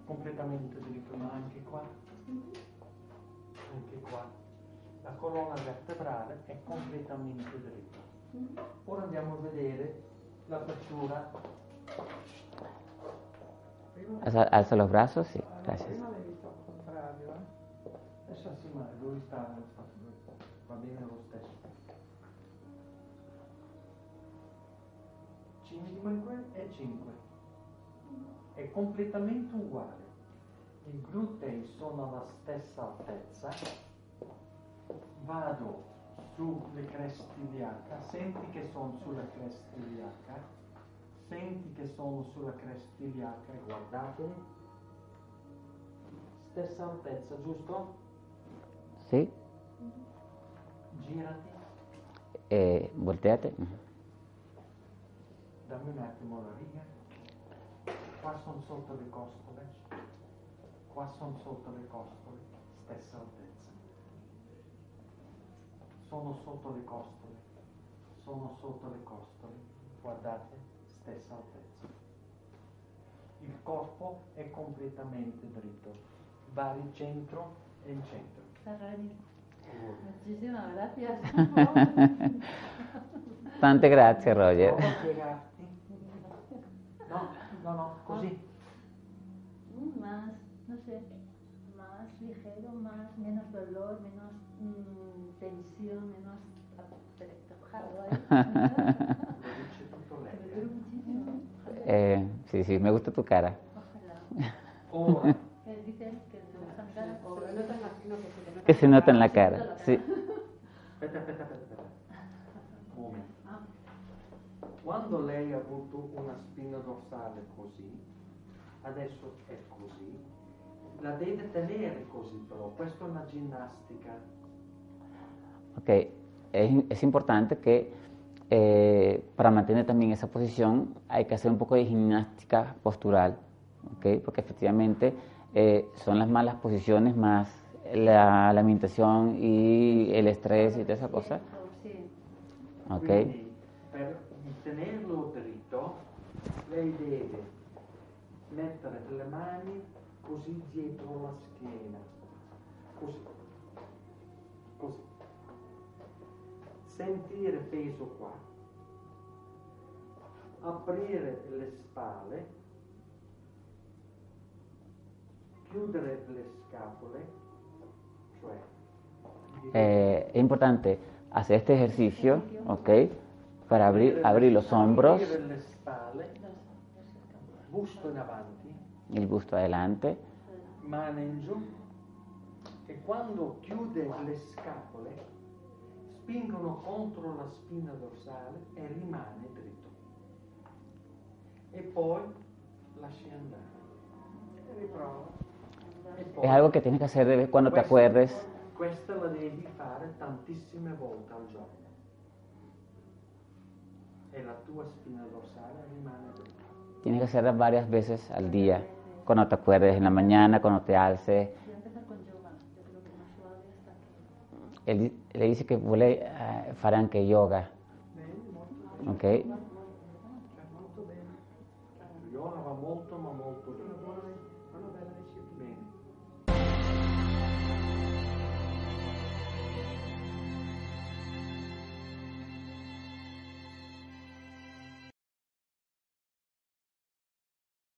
Completamente dritto, ma anche qua, anche qua. La colonna vertebrale è completamente dritta. Ora andiamo a vedere l'apertura. Alza, alza los brazos. Prima l'hai visto al contrario, eh? Adesso sì, ma lui sta, va bene lo stesso. 5 e 5. È completamente uguale. I glutei sono alla stessa altezza. Vado sulle creste iliaca, senti che sono sulla cresta iliaca, senti che sono sulla cresta iliaca e guardateli. Stessa altezza, giusto? Sí, Girati, eh, volteate. Dammi un attimo la riga. Qua sono sotto le costole, qua sono sotto le costole, stessa altezza. Sono sotto le costole, sono sotto le costole, guardate, stessa altezza. Il corpo è completamente dritto, va al centro e in centro. Tante grazie, Roger. No, no, così. Mm, más, no sé, más ligero, más, menos dolor, menos mm, tensión, menos muchísimo. Eh, sí, sí, me gusta tu cara. Ojalá. Eh, que se nota Que en se la nota en la cara. cara. Sí. aspetta, aspetta, aspetta, aspetta. Un momento. Quando lei ha avuto una spina dorsale così, adesso è così, la deve tenere così però, questa è una ginnastica. Ok, es, importante que eh, para mantener también esa posición hay que hacer un poco de gimnástica postural, ok, porque efectivamente eh, son las malas posiciones más la, la alimentación y el estrés y toda esa cosa, Sí. ok. Tenerlo dritto, lei deve mettere le mani così dietro la schiena, così, così. Sentire peso qua, aprire le spalle, chiudere le scapole, cioè Eh, es importante hacer este ejercicio, ok, para abrir, abrir los hombros, el busto adelante, mano in giù e quando chiude le scapole spingono contro la spina dorsale e rimane dritto. E poi lasci andare. Riprovo. E poi es algo que tienes que hacer cuando te acuerdes. Questa la devi fare tantissime volte al giorno en la tu espina dorsal, Tienes que hacerlas varias veces al día, cuando te acuerdes en la mañana, cuando te alces. Él, le dice que vuole a eh, Faranque Yoga. ¿Ok?